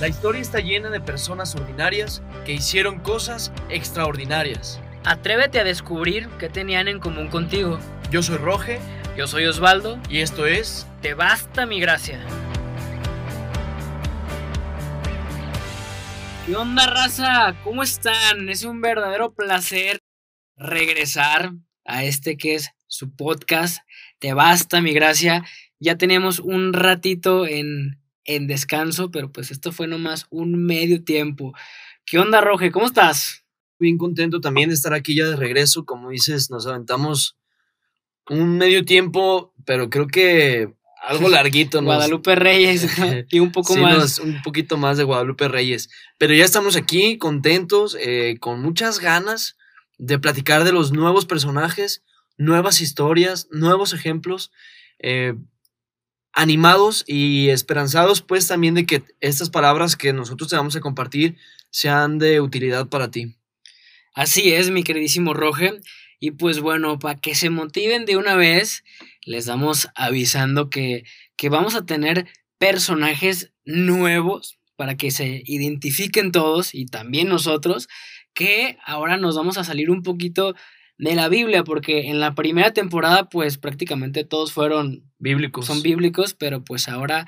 La historia está llena de personas ordinarias que hicieron cosas extraordinarias. Atrévete a descubrir qué tenían en común contigo. Yo soy Roge Yo soy Osvaldo. y esto es Te basta mi gracia. ¿Qué onda, raza? ¿Cómo están? Es un verdadero placer regresar a este que es su podcast. Te basta mi gracia. Ya tenemos un ratito en, en descanso, pero pues esto fue nomás un medio tiempo. ¿Qué onda, Roge? ¿Cómo estás? bien contento también de estar aquí ya de regreso. Como dices, nos aventamos un medio tiempo, pero creo que algo larguito. nos- Guadalupe Reyes y un poco Sí, más. un poquito más de Guadalupe Reyes. Pero ya estamos aquí contentos, eh, con muchas ganas de platicar de los nuevos personajes, nuevas historias, nuevos ejemplos, eh, animados y esperanzados pues también de que estas palabras que nosotros te vamos a compartir sean de utilidad para ti. Así es, mi queridísimo Roge. Y pues bueno, para que se motiven de una vez, les damos avisando que, que vamos a tener personajes nuevos para que se identifiquen todos y también nosotros, que ahora nos vamos a salir un poquito de la Biblia, porque en la primera temporada pues prácticamente todos fueron, Bíblicos. son bíblicos, pero pues ahora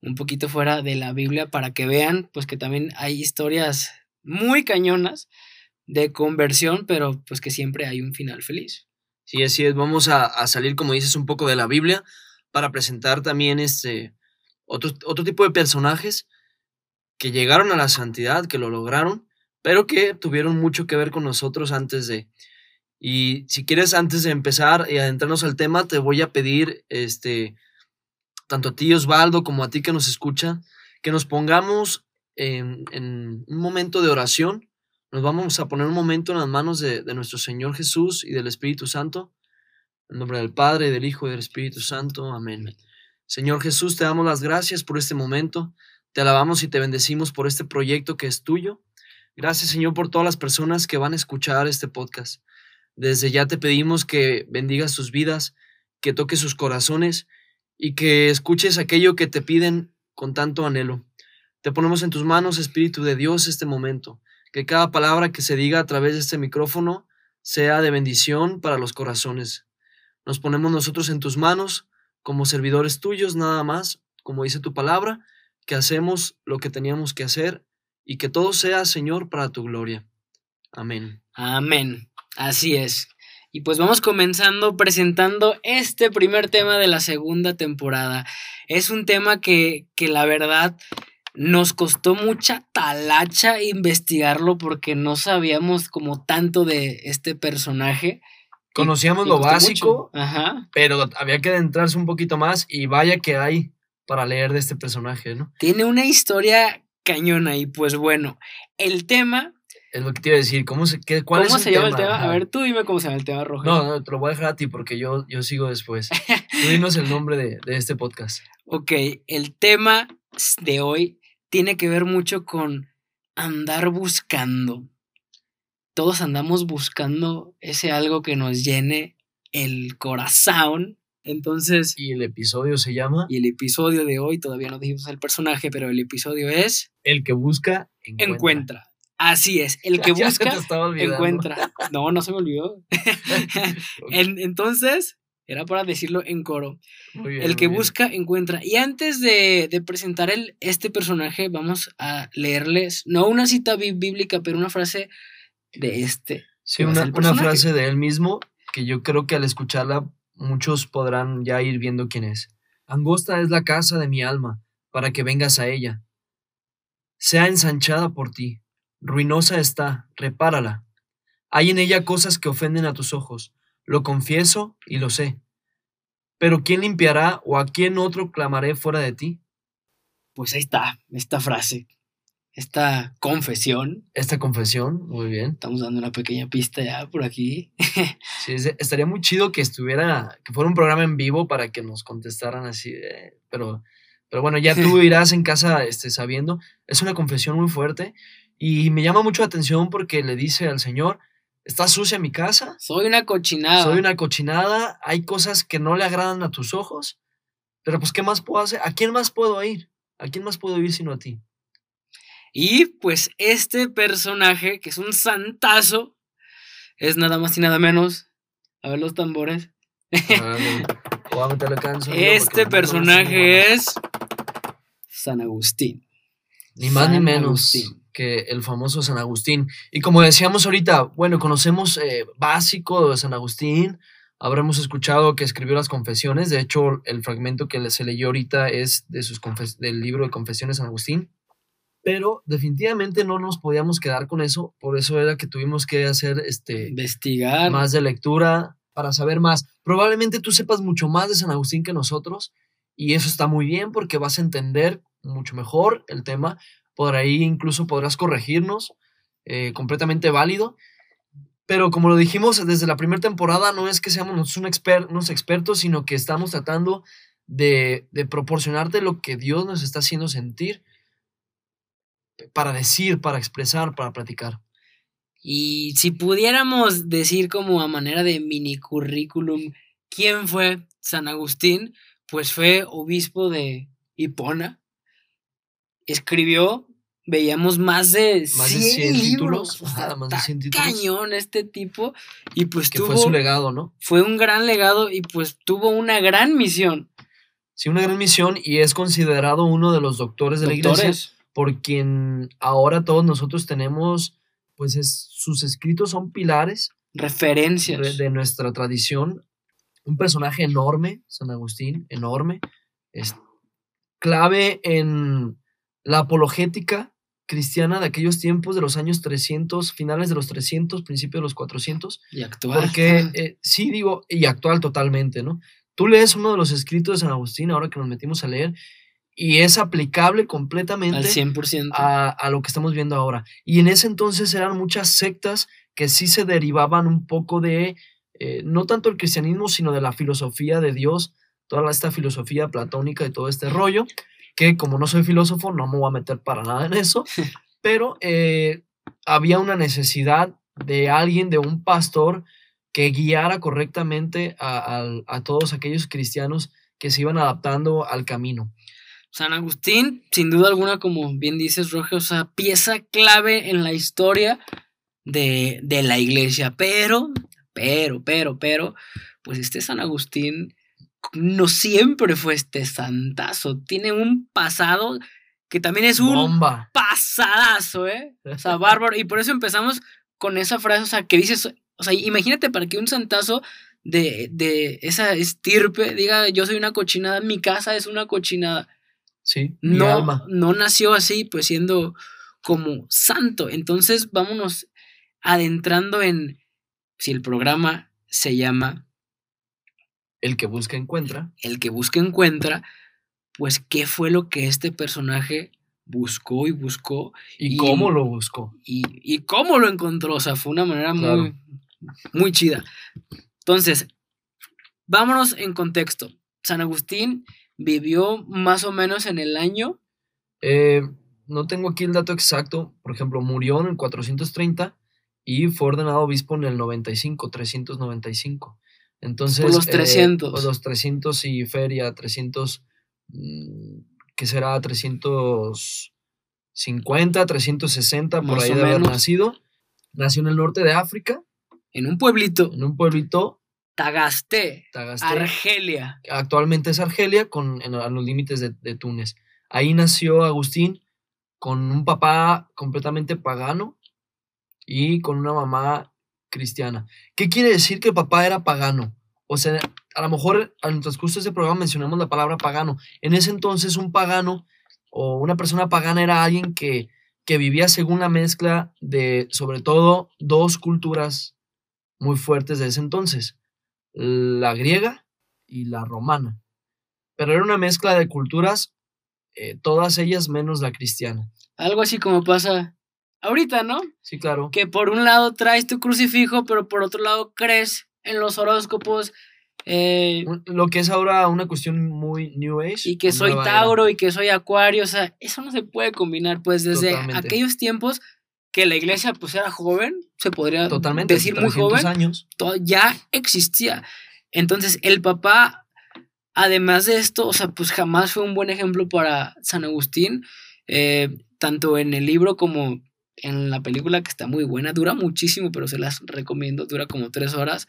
un poquito fuera de la Biblia para que vean pues que también hay historias muy cañonas de conversión, pero pues que siempre hay un final feliz. Sí, así es. Vamos a, a salir, como dices, un poco de la Biblia para presentar también este otro, otro tipo de personajes que llegaron a la santidad, que lo lograron, pero que tuvieron mucho que ver con nosotros antes de. Y si quieres, antes de empezar y adentrarnos al tema, te voy a pedir, este, tanto a ti, Osvaldo, como a ti que nos escucha, que nos pongamos en, en un momento de oración nos vamos a poner un momento en las manos de, de, nuestro Señor Jesús y del Espíritu Santo. En nombre del Padre, del Hijo y del Espíritu Santo. Amén. Señor Jesús, te damos las gracias por este momento. Te alabamos y te bendecimos por este proyecto que es tuyo. Gracias, Señor, por todas las personas que van a escuchar este podcast. Desde ya te pedimos que bendigas sus vidas, que toques sus corazones y que escuches aquello que te piden con tanto anhelo. Te ponemos en tus manos, Espíritu de Dios, este momento que cada palabra que se diga a través de este micrófono sea de bendición para los corazones. Nos ponemos nosotros en tus manos como servidores tuyos nada más, como dice tu palabra, que hacemos lo que teníamos que hacer y que todo sea, Señor, para tu gloria. Amén. Amén. Así es. Y pues vamos comenzando presentando este primer tema de la segunda temporada. Es un tema que, que la verdad nos costó mucha talacha investigarlo porque no sabíamos como tanto de este personaje. Conocíamos y, lo básico, Ajá. pero había que adentrarse un poquito más y vaya que hay para leer de este personaje, ¿no? Tiene una historia cañona y pues bueno, el tema... Es lo que te iba a decir, ¿cómo se, qué, cuál ¿Cómo es se el llama tema? el tema? A ver, tú dime cómo se llama el tema, Roger. No, no, te lo voy a dejar a ti porque yo, yo sigo después. tú dinos el nombre de, de este podcast. Ok, el tema de hoy tiene que ver mucho con andar buscando. Todos andamos buscando ese algo que nos llene el corazón. Entonces. Y el episodio se llama. Y el episodio de hoy, todavía no dijimos el personaje, pero el episodio es. El que busca, encuentra. encuentra. Así es, el que Ya busca, encuentra. No, no se me olvidó. en, entonces, era para decirlo en coro. Muy bien, el que busca, encuentra. Y antes de, de presentar el, este personaje, vamos a leerles, no una cita bí- bíblica, pero una frase de este. Sí, una, frase de él mismo que yo creo que al escucharla muchos podrán ya ir viendo quién es. Angosta es la casa de mi alma, para que vengas a ella. Sea ensanchada por ti, ruinosa está, repárala. Hay en ella cosas que ofenden a tus ojos, lo confieso y lo sé. Pero ¿quién limpiará o a quién otro clamaré fuera de ti? Pues ahí está, esta frase, esta confesión. Esta confesión, muy bien. Estamos dando una pequeña pista ya por aquí. Sí, es- estaría muy chido que estuviera, que fuera un programa en vivo para que nos contestaran así, pero, pero bueno, ya tú irás en casa este, sabiendo. Es una confesión muy fuerte y me llama mucho la atención porque le dice al Señor, está sucia mi casa, Soy una cochinada. soy una cochinada, hay cosas que no le agradan a tus ojos, pero pues ¿qué más puedo hacer? ¿A quién más puedo ir? ¿A quién más puedo ir sino a ti? Y pues este personaje, que es un santazo, es nada más y nada menos. A ver los tambores. este personaje es San Agustín. Ni más ni menos que el famoso San Agustín. Y como decíamos ahorita, bueno, conocemos eh, básico de San Agustín, habremos escuchado que escribió las confesiones, de hecho el fragmento que se leyó ahorita es de sus del libro de confesiones de San Agustín, pero definitivamente no nos podíamos quedar con eso, por eso era que tuvimos que hacer este investigar más de lectura para saber más. Probablemente tú sepas mucho más de San Agustín que nosotros y eso está muy bien porque vas a entender mucho mejor el tema, por ahí incluso podrás corregirnos, eh, completamente válido. Pero como lo dijimos desde la primera temporada, no es que seamos un unos expertos, sino que estamos tratando de, de proporcionarte lo que Dios nos está haciendo sentir para decir, para expresar, para platicar. Y si pudiéramos decir como a manera de mini currículum, ¿quién fue San Agustín? Pues fue obispo de Hipona. Escribió veíamos más de 100, libros. más de 100 títulos. Cañón este tipo. Y pues que fue su legado, ¿no? Fue un gran legado y pues tuvo una gran misión. Sí, una gran misión y es considerado uno de los doctores de la iglesia por quien ahora todos nosotros tenemos, pues es, sus escritos son pilares. Referencias. De, de nuestra tradición. Un personaje enorme, San Agustín, enorme. Es clave en la apologética cristiana de aquellos tiempos de los años 300, finales de los 300, principios de los 400. Y actual. Porque eh, sí digo, y actual totalmente, ¿no? Tú lees uno de los escritos de San Agustín, ahora que nos metimos a leer, y es aplicable completamente al 100%. A, a lo que estamos viendo ahora. Y en ese entonces eran muchas sectas que sí se derivaban un poco de, eh, no tanto el cristianismo, sino de la filosofía de Dios, toda esta filosofía platónica y todo este rollo que como no soy filósofo no me voy a meter para nada en eso, pero eh, había una necesidad de alguien, de un pastor, que guiara correctamente a, todos aquellos cristianos que se iban adaptando al camino. San Agustín, sin duda alguna, como bien dices, Roge, o sea, pieza clave en la historia de, de la iglesia, pero, pero, pero, pero, pues este San Agustín no siempre fue este santazo. Tiene un pasado que también es un pasadazo, ¿eh? O sea, bárbaro. Y por eso empezamos con esa frase, o sea, que dices, o sea, imagínate para que un santazo de, de esa estirpe diga, yo soy una cochinada, mi casa es una cochinada. Sí, no, no nació así, pues siendo como santo. Entonces, vámonos adentrando en si el programa se llama el que busca encuentra. El que busca encuentra, pues qué fue lo que este personaje buscó y buscó. Y, cómo lo buscó. Y, cómo lo encontró. O sea, fue una manera muy, muy chida. Entonces, vámonos en contexto. San Agustín vivió más o menos en el año. Eh, no tengo aquí el dato exacto. Por ejemplo, murió en el 430 y fue ordenado obispo en el 95, 395. Entonces, los 300. Eh, los 300 y feria, 300, mm, ¿qué será? 350, 360, por ahí de haber nacido. Nació en el norte de África. En un pueblito. En un pueblito. Tagaste. Argelia. Actualmente es Argelia, con, en, a los límites de, de Túnez. Ahí nació Agustín con un papá completamente pagano y con una mamá cristiana. ¿Qué quiere decir que el papá era pagano? O sea, a lo mejor en el transcurso de este programa mencionamos la palabra pagano. En ese entonces un pagano o una persona pagana era alguien que, que vivía según la mezcla de, sobre todo, dos culturas muy fuertes de ese entonces, la griega y la romana. Pero era una mezcla de culturas, eh, todas ellas menos la cristiana. Algo así como pasa ahorita, ¿no? Sí, claro. Que por un lado traes tu crucifijo, pero por otro lado crees en los horóscopos. Eh, lo que es ahora una cuestión muy New Age. Y que soy Tauro y que soy Acuario, o sea, eso no se puede combinar, pues desde aquellos tiempos que la iglesia pues era joven, se podría decir muy joven, años. Ya existía. Entonces el papá, además de esto, o sea, pues jamás fue un buen ejemplo para San Agustín eh, tanto en el libro como en la película, que está muy buena, dura muchísimo, pero se las recomiendo, dura como tres horas.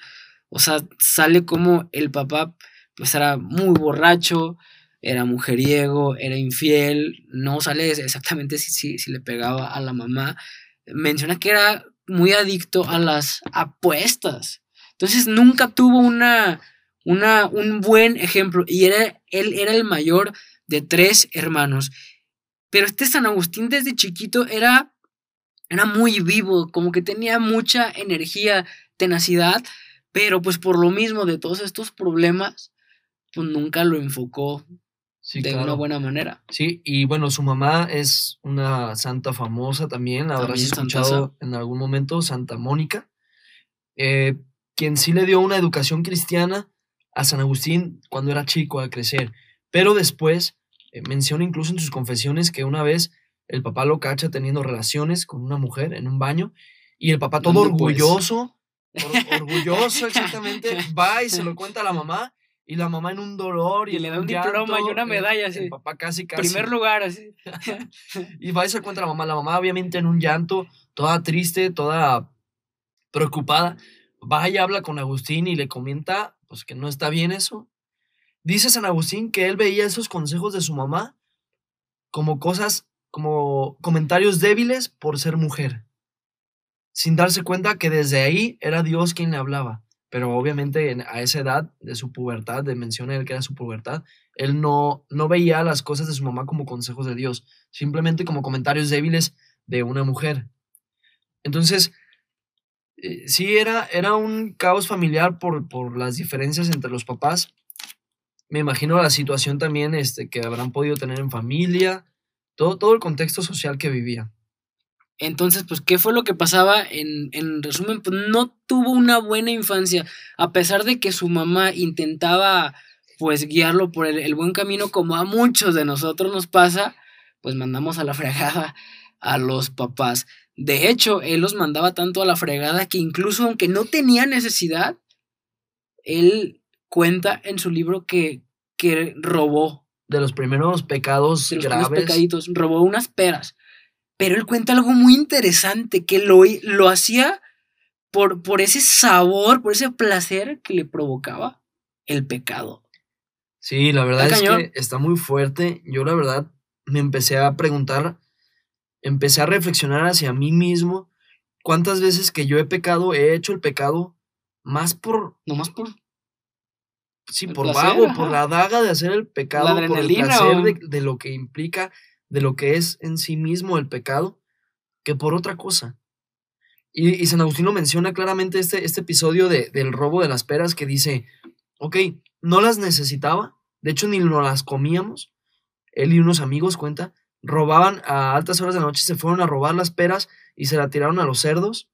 O sea, sale como el papá, pues era muy borracho, era mujeriego, era infiel, no sale exactamente si, si, le pegaba a la mamá. Menciona que era muy adicto a las apuestas. Entonces nunca tuvo una, una, un buen ejemplo y era, él era el mayor de tres hermanos. Pero este San Agustín desde chiquito era, era muy vivo, como que tenía mucha energía, tenacidad, pero pues por lo mismo de todos estos problemas, pues nunca lo enfocó de una buena manera. Sí, y bueno, su mamá es una santa famosa también, la habrás escuchado en algún momento, Santa Mónica, eh, quien sí le dio una educación cristiana a San Agustín cuando era chico, a crecer, pero después eh, menciona incluso en sus confesiones que una vez el papá lo cacha teniendo relaciones con una mujer en un baño y el papá todo orgulloso, orgulloso exactamente, va y se lo cuenta a la mamá y la mamá en un dolor y, le da un diploma y una medalla así. El papá casi casi. Primer lugar así. y va y se cuenta a la mamá, la mamá obviamente en un llanto, toda triste, toda preocupada. Va y habla con Agustín y le comenta pues que no está bien eso. Dice San Agustín que él veía esos consejos de su mamá como cosas, como comentarios débiles por ser mujer, sin darse cuenta que desde ahí era Dios quien le hablaba pero obviamente a esa edad de su pubertad, de menciona él que era su pubertad, él no, no veía las cosas de su mamá como consejos de Dios, simplemente como comentarios débiles de una mujer. Entonces, eh, sí, era, era un caos familiar por, por las diferencias entre los papás. Me imagino la situación también este, que habrán podido tener en familia, todo, todo el contexto social que vivía. Entonces, pues, ¿qué fue lo que pasaba? En, en resumen, pues no tuvo una buena infancia, a pesar de que su mamá intentaba, pues, guiarlo por el, buen camino, como a muchos de nosotros nos pasa, pues mandamos a la fregada a los papás. De hecho, él los mandaba tanto a la fregada que incluso aunque no tenía necesidad, él cuenta en su libro que, que robó. De los primeros pecados de los graves. pecaditos, robó unas peras. Pero él cuenta algo muy interesante, que lo, lo hacía por, por ese sabor, por ese placer que le provocaba el pecado. Sí, la verdad es que está muy fuerte. Yo la verdad me empecé a preguntar, empecé a reflexionar hacia mí mismo cuántas veces que yo he pecado, he hecho el pecado más por... No más por... Sí, por vago, por la daga de hacer el pecado, por el placer de, de, lo que implica de lo que es en sí mismo el pecado que por otra cosa. Y, San Agustín menciona claramente este, este episodio de, del robo de las peras que dice, ok, no las necesitaba, de hecho ni no las comíamos. Él y unos amigos, cuenta, robaban a altas horas de la noche, se fueron a robar las peras y se la tiraron a los cerdos,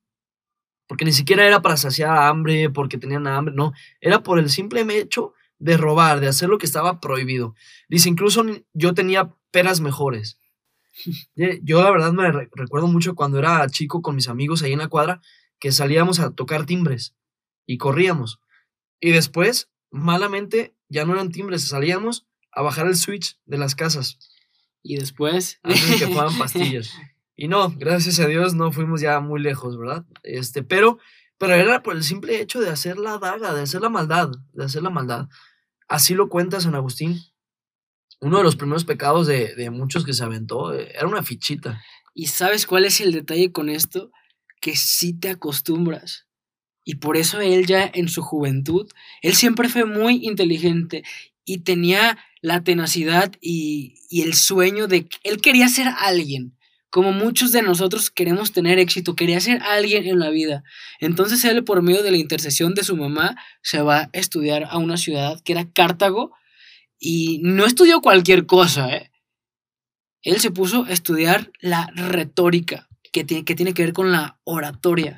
porque ni siquiera era para saciar hambre, porque tenían hambre, no, era por el simple hecho de robar, de hacer lo que estaba prohibido. Dice, incluso yo tenía peras mejores. Yo la verdad me recuerdo mucho cuando era chico con mis amigos ahí en la cuadra, que salíamos a tocar timbres y corríamos. Y después, malamente, ya no eran timbres, salíamos a bajar el switch de las casas. Y después... Antes que jugaban pastillas. Y no, gracias a Dios no fuimos ya muy lejos, ¿verdad? Este, pero, pero era por el simple hecho de hacer la daga, de hacer la maldad, de hacer la maldad. Así lo cuenta San Agustín. Uno de los primeros pecados de, muchos que se aventó eh, era una fichita. ¿Y sabes cuál es el detalle con esto? Que sí te acostumbras. Y por eso él ya en su juventud, él siempre fue muy inteligente y tenía la tenacidad y, y el sueño de que él quería ser alguien como muchos de nosotros queremos tener éxito, quería ser alguien en la vida. Entonces él, por medio de la intercesión de su mamá, se va a estudiar a una ciudad que era Cartago y no estudió cualquier cosa. ¿eh? Él se puso a estudiar la retórica, que tiene que, tiene que ver con la oratoria.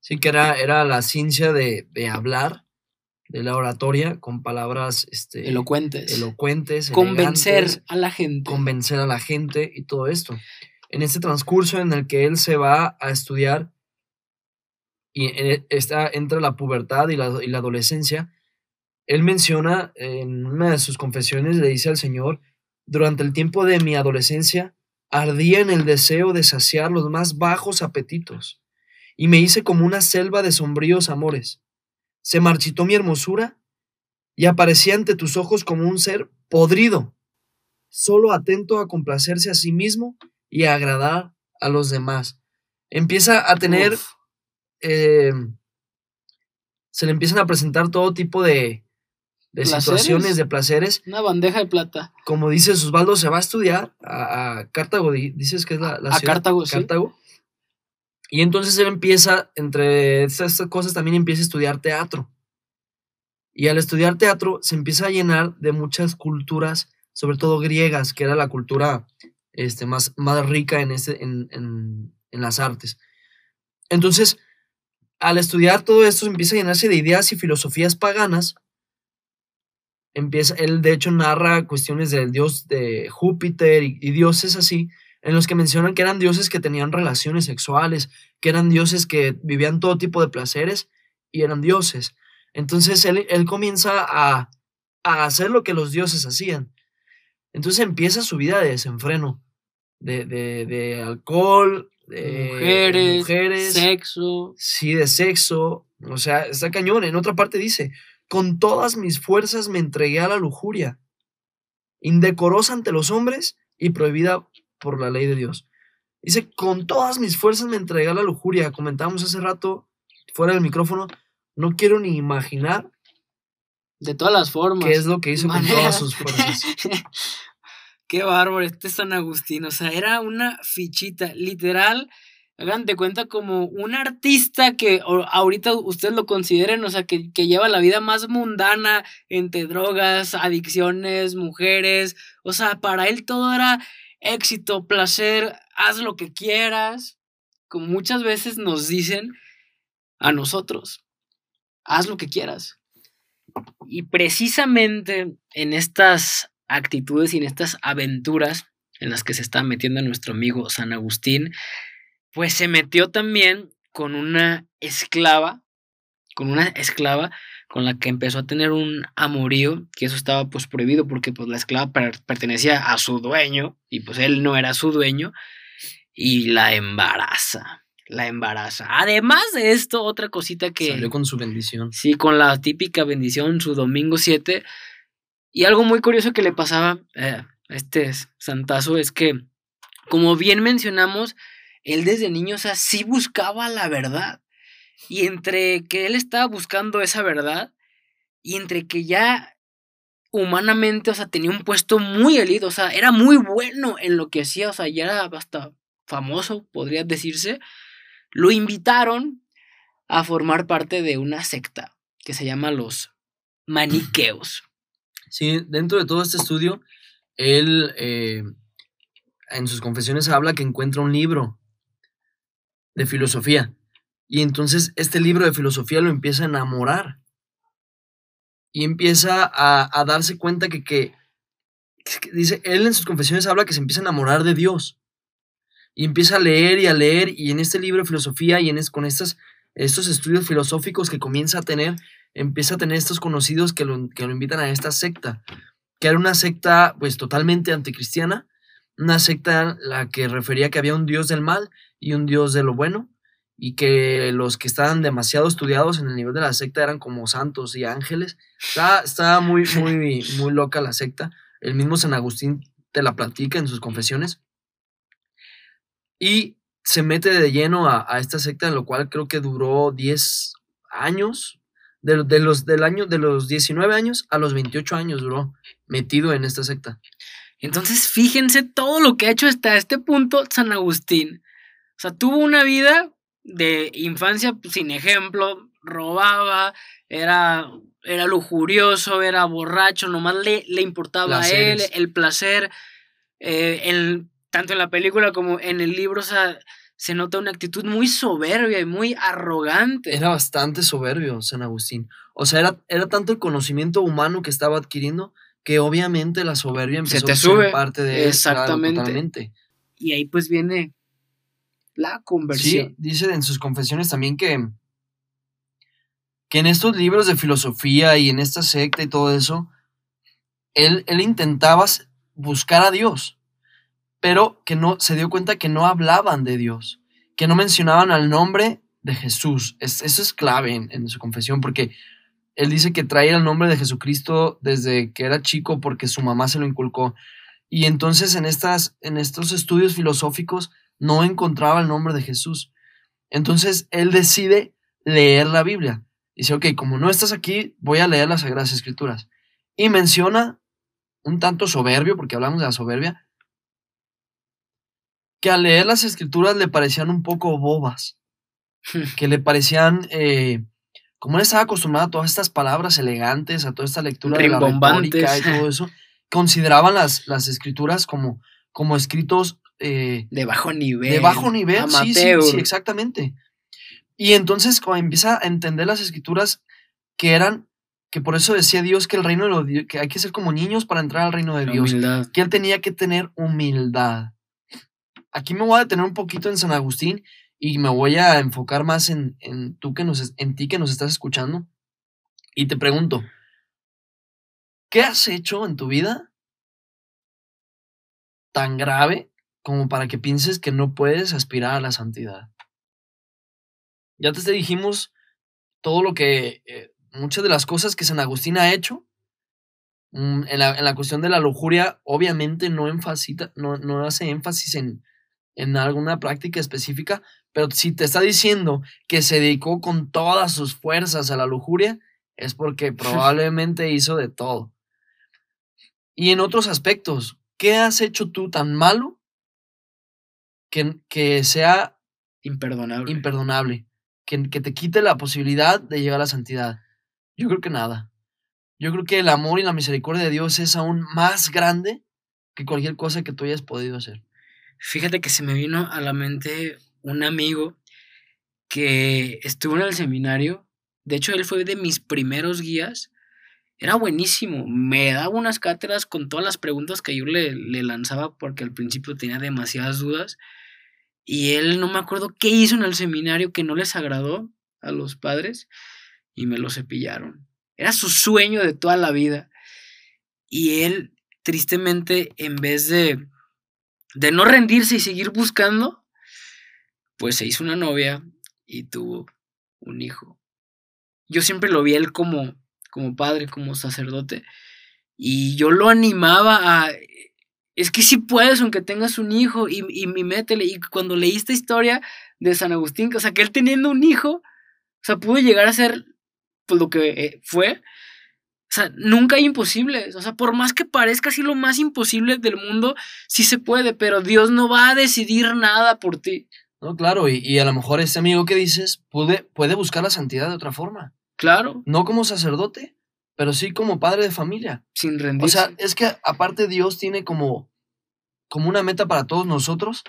Sí, que era, era la ciencia de, hablar, de la oratoria, con palabras este, elocuentes. Elocuentes. Convencer a la gente. Convencer a la gente y todo esto en este transcurso en el que él se va a estudiar y está entre la pubertad y la, adolescencia, él menciona en una de sus confesiones, le dice al Señor, durante el tiempo de mi adolescencia ardía en el deseo de saciar los más bajos apetitos, y me hice como una selva de sombríos amores. Se marchitó mi hermosura y aparecí ante tus ojos como un ser podrido, solo atento a complacerse a sí mismo y a agradar a los demás. Empieza a tener, eh, se le empiezan a presentar todo tipo de, de situaciones, de placeres. Una bandeja de plata. Como dice Osvaldo, se va a estudiar a, Cartago, dices que es la, a ciudad. Cartago, Cartago. Y entonces él empieza, entre estas cosas, también empieza a estudiar teatro. Y al estudiar teatro se empieza a llenar de muchas culturas, sobre todo griegas, que era la cultura este, más, más rica en, en, en, en las artes. Entonces, al estudiar todo esto, empieza a llenarse de ideas y filosofías paganas empieza, él de hecho narra cuestiones del dios de Júpiter y, dioses así, en los que mencionan que eran dioses que tenían relaciones sexuales, que eran dioses que vivían todo tipo de placeres y eran dioses. Entonces él, él comienza a, a, hacer lo que los dioses hacían. Entonces empieza su vida de desenfreno, de, de, de alcohol, de mujeres, mujeres, sexo. Sí, de sexo. O sea, está cañón. En otra parte dice, con todas mis fuerzas me entregué a la lujuria, indecorosa ante los hombres y prohibida por la ley de Dios. Dice, con todas mis fuerzas me entregué a la lujuria. Comentábamos hace rato, fuera del micrófono, no quiero ni imaginar. De todas las formas. ¿Qué es lo que hizo con todas sus fuerzas? Qué bárbaro, este es San Agustín. O sea, era una fichita, literal hagan de cuenta como un artista que ahorita ustedes lo consideren, o sea, que, que, lleva la vida más mundana entre drogas, adicciones, mujeres, o sea, para él todo era éxito, placer, haz lo que quieras, como muchas veces nos dicen a nosotros, haz lo que quieras. Y precisamente en estas actitudes y en estas aventuras en las que se está metiendo nuestro amigo San Agustín, pues se metió también con una esclava, con una esclava con la que empezó a tener un amorío, que eso estaba pues prohibido porque pues la esclava pertenecía a su dueño y pues él no era su dueño y la embaraza, la embaraza. Además de esto, otra cosita que... Salió con su bendición. Sí, con la típica bendición, su domingo 7. Y algo muy curioso que le pasaba eh, a este santazo es que, como bien mencionamos, él desde niño, o sea, sí buscaba la verdad. Y entre que él estaba buscando esa verdad y entre que ya humanamente, o sea, tenía un puesto muy elido, o sea, era muy bueno en lo que hacía, o sea, ya era hasta famoso, podría decirse, lo invitaron a formar parte de una secta que se llama los maniqueos. Sí, dentro de todo este estudio, él eh, en sus confesiones habla que encuentra un libro de filosofía. Y entonces este libro de filosofía lo empieza a enamorar. Y empieza a, darse cuenta que, que, dice, él en sus confesiones habla que se empieza a enamorar de Dios. Y empieza a leer y a leer. Y en este libro de filosofía y en con estas, estos estudios filosóficos que comienza a tener, empieza a tener estos conocidos que lo, que lo invitan a esta secta. Que era una secta pues totalmente anticristiana. Una secta la que refería que había un Dios del mal y un dios de lo bueno, y que los que estaban demasiado estudiados en el nivel de la secta eran como santos y ángeles. Estaba, muy, muy, muy loca la secta. El mismo San Agustín te la platica en sus confesiones. Y se mete de lleno a, esta secta, en lo cual creo que duró 10 años. De, de, los, del año, de los 19 años a los 28 años duró metido en esta secta. Entonces, fíjense todo lo que ha hecho hasta este punto San Agustín. O sea, tuvo una vida de infancia sin ejemplo, robaba, era, era lujurioso, era borracho, nomás le, le importaba a él el placer. Eh, tanto en la película como en el libro, o sea, se nota una actitud muy soberbia y muy arrogante. Era bastante soberbio San Agustín. O sea, era, era tanto el conocimiento humano que estaba adquiriendo que obviamente la soberbia empezó a ser parte de Exactamente. y ahí pues viene la conversión. Sí, dice en sus confesiones también que, que en estos libros de filosofía y en esta secta y todo eso, él, él intentaba buscar a Dios, pero que no se dio cuenta que no hablaban de Dios, que no mencionaban al nombre de Jesús. eso es clave en, en, su confesión, porque él dice que traía el nombre de Jesucristo desde que era chico porque su mamá se lo inculcó. Y entonces en, estas, en estos estudios filosóficos no encontraba el nombre de Jesús. Entonces él decide leer la Biblia. Dice, ok, como no estás aquí, voy a leer las Sagradas Escrituras. Y menciona, un tanto soberbio, porque hablamos de la soberbia, que al leer las Escrituras le parecían un poco bobas, que le parecían, eh, como él estaba acostumbrado a todas estas palabras elegantes, a toda esta lectura de la retórica y todo eso, consideraban las, las Escrituras como, como escritos eh, de bajo nivel. De bajo nivel, sí, sí, sí, exactamente. Y entonces cuando empieza a entender las escrituras que eran, que por eso decía Dios que el reino de que hay que ser como niños para entrar al reino de Dios, que él tenía que tener humildad. Aquí me voy a detener un poquito en San Agustín y me voy a enfocar más en, en, tú que nos, en ti que nos estás escuchando. Y te pregunto, ¿qué has hecho en tu vida tan grave como para que pienses que no puedes aspirar a la santidad. Ya te dijimos todo lo que, eh, muchas de las cosas que San Agustín ha hecho. Mm, en, la, en, la, cuestión de la lujuria, obviamente no, no, no hace énfasis en, en alguna práctica específica, pero si te está diciendo que se dedicó con todas sus fuerzas a la lujuria, es porque probablemente hizo de todo. Y en otros aspectos, ¿qué has hecho tú tan malo que, sea imperdonable. imperdonable que, que te quite la posibilidad de llegar a la santidad. Yo creo que nada. Yo creo que el amor y la misericordia de Dios es aún más grande que cualquier cosa que tú hayas podido hacer. Fíjate que se me vino a la mente un amigo que estuvo en el seminario. De hecho, él fue de mis primeros guías. Era buenísimo. Me daba unas cátedras con todas las preguntas que yo le, le lanzaba porque al principio tenía demasiadas dudas. Y él no me acuerdo qué hizo en el seminario que no les agradó a los padres y me lo cepillaron. Era su sueño de toda la vida. Y él, tristemente, en vez de, de no rendirse y seguir buscando, pues se hizo una novia y tuvo un hijo. Yo siempre lo vi él como, como padre, como sacerdote, y yo lo animaba a es que si puedes, aunque tengas un hijo, y, y, métele. Y cuando leí esta historia de San Agustín, o sea, que él teniendo un hijo, o sea, pudo llegar a ser pues, lo que eh, fue. O sea, nunca hay imposibles. O sea, por más que parezca así lo más imposible del mundo, sí se puede, pero Dios no va a decidir nada por ti. No, claro, y, y a lo mejor ese amigo que dices puede, puede buscar la santidad de otra forma. Claro. No como sacerdote, pero sí como padre de familia. Sin rendirse. O sea, es que aparte Dios tiene como, como una meta para todos nosotros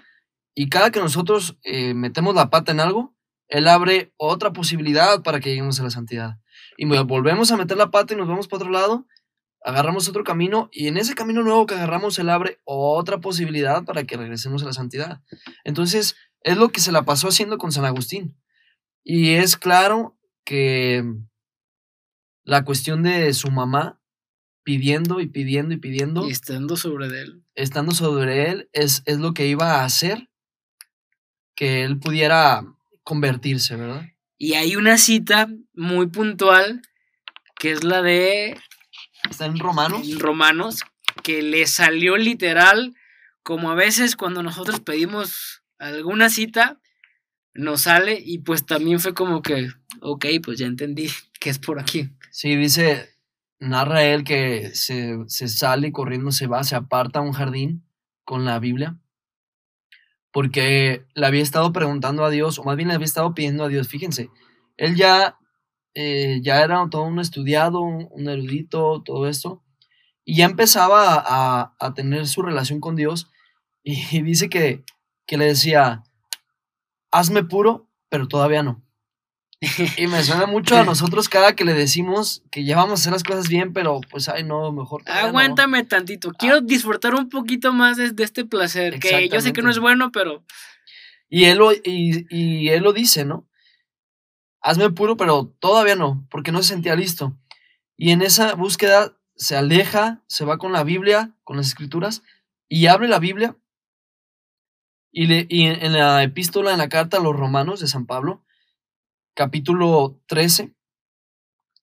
y cada que nosotros eh, metemos la pata en algo, Él abre otra posibilidad para que lleguemos a la santidad. Y volvemos a meter la pata y nos vamos para otro lado, agarramos otro camino y en ese camino nuevo que agarramos Él abre otra posibilidad para que regresemos a la santidad. Entonces, es lo que se la pasó haciendo con San Agustín. Y es claro que la cuestión de su mamá pidiendo y pidiendo y pidiendo. Y estando sobre él. Estando sobre él es, es lo que iba a hacer que él pudiera convertirse, ¿verdad? Y hay una cita muy puntual que es la de... Está en Romanos. Romanos, que le salió literal, como a veces cuando nosotros pedimos alguna cita, nos sale y pues también fue como que, ok, pues ya entendí que es por aquí. Sí, dice, narra él que se, se sale corriendo, se va, se aparta a un jardín con la Biblia, porque le había estado preguntando a Dios, o más bien le había estado pidiendo a Dios, fíjense, él ya, eh, ya era todo un estudiado, un erudito, todo esto, y ya empezaba a, a tener su relación con Dios, y dice que, que le decía, hazme puro, pero todavía no. Y me suena mucho a nosotros cada que le decimos que ya vamos a hacer las cosas bien, pero pues, ay, no, mejor. Aguántame tantito. Quiero ah. disfrutar un poquito más de, este placer, que yo sé que no es bueno, pero. Y él, lo, y, y él lo dice, ¿no? Hazme puro, pero todavía no, porque no se sentía listo. Y en esa búsqueda se aleja, se va con la Biblia, con las escrituras, y abre la Biblia Y, le- y en la epístola, en la carta a los romanos de San Pablo, capítulo 13,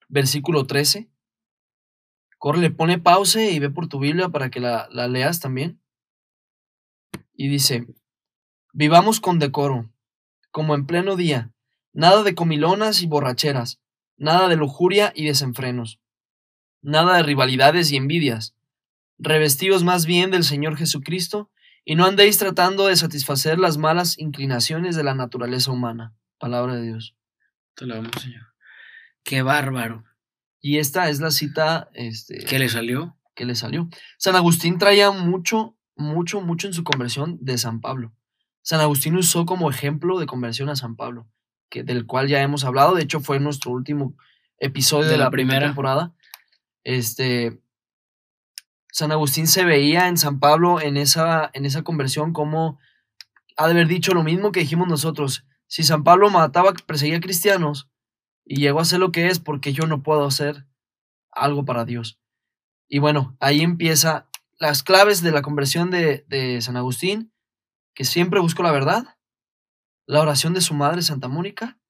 versículo 13, corre, le pone pausa y ve por tu Biblia para que la, la leas también. Y dice, vivamos con decoro, como en pleno día, nada de comilonas y borracheras, nada de lujuria y desenfrenos, nada de rivalidades y envidias, revestidos más bien del Señor Jesucristo, y no andéis tratando de satisfacer las malas inclinaciones de la naturaleza humana. Palabra de Dios. Te lo damos, Señor. Qué bárbaro. Y esta es la cita este, ¿Qué le salió? que le salió. San Agustín traía mucho, mucho, mucho en su conversión de San Pablo. San Agustín usó como ejemplo de conversión a San Pablo, que, del cual ya hemos hablado. De hecho, fue nuestro último episodio de, De la la primera primera. temporada. Este, San Agustín se veía en San Pablo en esa, en esa conversión como ha de haber dicho lo mismo que dijimos nosotros. Si San Pablo mataba, perseguía cristianos y llegó a ser lo que es, porque yo no puedo hacer algo para Dios. Y bueno, ahí empieza las claves de la conversión de, de San Agustín, que siempre buscó la verdad, la oración de su madre Santa Mónica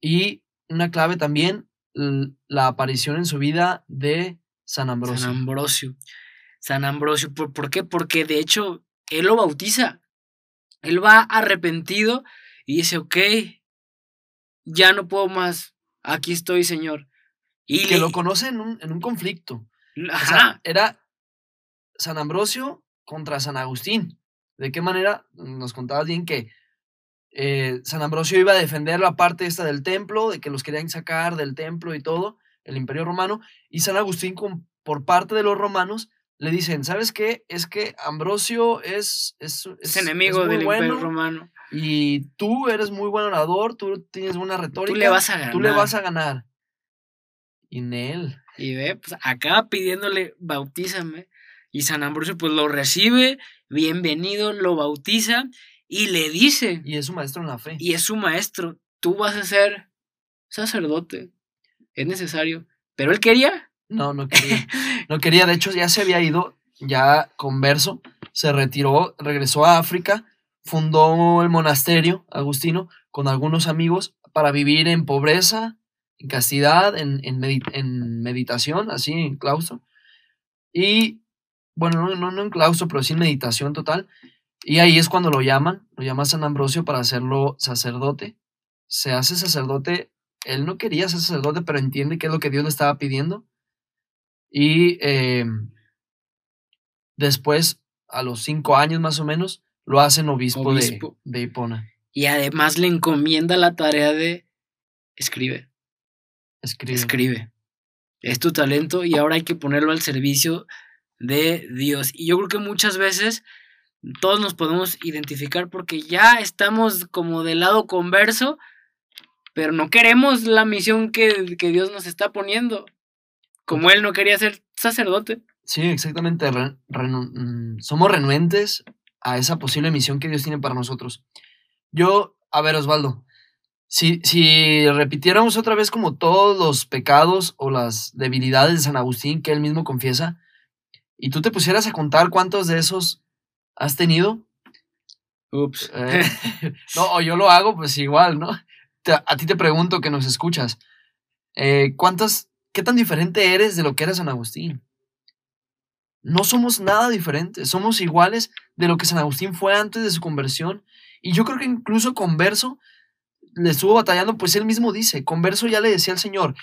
y una clave también, la aparición en su vida de San Ambrosio. San Ambrosio. San Ambrosio. ¿Por, por qué? Porque de hecho él lo bautiza. Él va arrepentido y dice, ok, ya no puedo más. Aquí estoy, Señor. Y que le- lo conoce en un, en un conflicto. O Ajá. sea, era San Ambrosio contra San Agustín. ¿De qué manera? Nos contabas bien que eh, San Ambrosio iba a defender la parte esta del templo, de que los querían sacar del templo y todo, el imperio romano, y San Agustín con- por parte de los romanos le dicen, ¿sabes qué? Es que Ambrosio es, es, es, enemigo del bueno, Imperio Romano. Y tú eres muy buen orador, tú tienes buena retórica, Tú le vas a ganar. tú le vas a ganar. Y Nel. Y ve, pues acaba pidiéndole, bautízame. Y San Ambrosio pues lo recibe, bienvenido, lo bautiza y le dice, Y es su maestro en la fe. y es su maestro, tú vas a ser sacerdote, es necesario. Pero él quería. No, no quería. No quería. De hecho, ya se había ido, ya converso, se retiró, regresó a África, fundó el monasterio agustino con algunos amigos para vivir en pobreza, en castidad, en, en, medi- en meditación, así, en claustro. Y, bueno, no, no, no en claustro, pero sí en meditación total. Y ahí es cuando lo llaman, lo llama San Ambrosio para hacerlo sacerdote. Se hace sacerdote. Él no quería ser sacerdote, pero entiende qué es lo que Dios le estaba pidiendo. Y eh, después, a los cinco años más o menos, lo hacen obispo, de- Obispo. De, Hipona. Y además le encomienda la tarea de escribe, Escribe. escribe. Es tu talento y ahora hay que ponerlo al servicio de Dios. Y yo creo que muchas veces todos nos podemos identificar porque ya estamos como del lado converso, pero no queremos la misión que, que Dios nos está poniendo. Como él no quería ser sacerdote. Sí, exactamente. renu- mm, somos renuentes a esa posible misión que Dios tiene para nosotros. Yo, a ver, Osvaldo, si, si repitiéramos otra vez como todos los pecados o las debilidades de San Agustín que él mismo confiesa, y tú te pusieras a contar cuántos de esos has tenido, Ups. eh, no, o yo lo hago, pues igual, ¿no? Te- a ti te pregunto que nos escuchas, eh, ¿cuántas, qué tan diferente eres de lo que era San Agustín? No somos nada diferentes, somos iguales de lo que San Agustín fue antes de su conversión. Y yo creo que incluso Converso le estuvo batallando, pues él mismo dice, Converso ya le decía al Señor,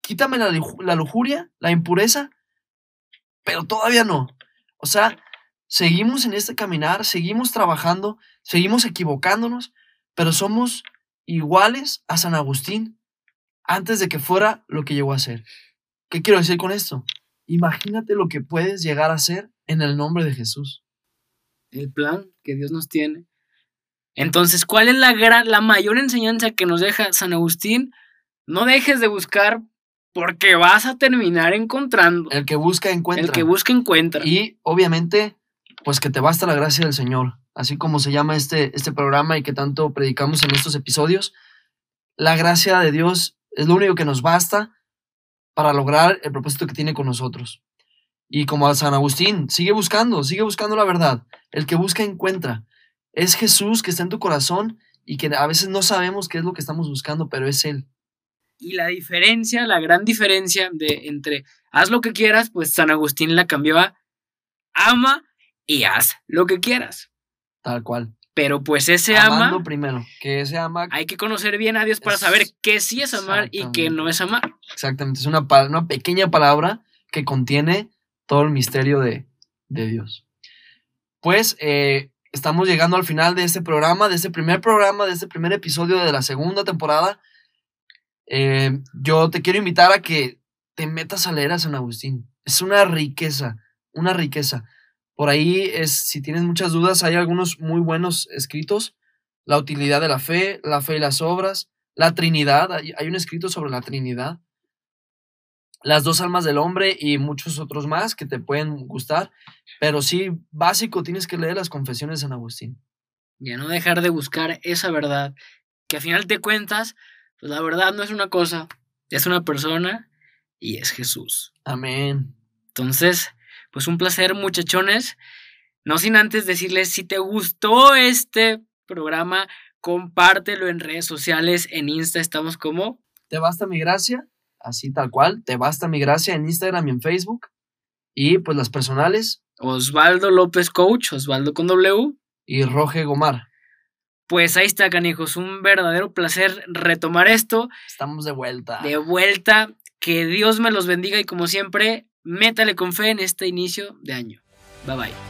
quítame la, la lujuria, la impureza, pero todavía no. O sea, seguimos en este caminar, seguimos trabajando, seguimos equivocándonos, pero somos iguales a San Agustín antes de que fuera lo que llegó a ser. ¿Qué quiero decir con esto? Imagínate lo que puedes llegar a ser en el nombre de Jesús. el plan que Dios nos tiene. Entonces, ¿cuál es la, gran, la mayor enseñanza que nos deja San Agustín? No dejes de buscar porque vas a terminar encontrando. El que busca encuentra. El que busca encuentra. Y obviamente, pues que te basta la gracia del Señor, así como se llama este, este programa y que tanto predicamos en estos episodios. La gracia de Dios es lo único que nos basta para lograr el propósito que tiene con nosotros. Y como a San Agustín, sigue buscando, sigue buscando la verdad. El que busca encuentra. Es Jesús que está en tu corazón y que a veces no sabemos qué es lo que estamos buscando, pero es Él. Y la diferencia, la gran diferencia de entre haz lo que quieras, pues San Agustín la cambió a ama y haz lo que quieras. Tal cual. Pero pues ese Amando ama. primero, que ese ama. Hay que conocer bien a Dios para saber qué sí es amar y qué no es amar. Exactamente, es una, una pequeña palabra que contiene todo el misterio de, de Dios. Pues eh, estamos llegando al final de este programa, de este primer programa, de este primer episodio de la segunda temporada. Eh, yo te quiero invitar a que te metas a leer a San Agustín. Es una riqueza, una riqueza. Por ahí es, si tienes muchas dudas, hay algunos muy buenos escritos. La utilidad de la fe, la fe y las obras, la Trinidad, hay, hay un escrito sobre la Trinidad. Las dos almas del hombre y muchos otros más que te pueden gustar. Pero sí, básico, tienes que leer las confesiones de San Agustín. Y a no dejar de buscar esa verdad, que al final te cuentas, pues la verdad no es una cosa, es una persona y es Jesús. Amén. Entonces, pues un placer, muchachones. No sin antes decirles, si te gustó este programa, compártelo en redes sociales, en Insta estamos como... Te basta mi gracia, así tal cual, te basta mi gracia en Instagram y en Facebook. Y pues las personales. Osvaldo López Coach, Osvaldo con W. Y Roge Gomar. Pues ahí está, canijos. Un verdadero placer retomar esto. Estamos de vuelta. De vuelta. Que Dios me los bendiga y como siempre, métale con fe en este inicio de año. Bye bye.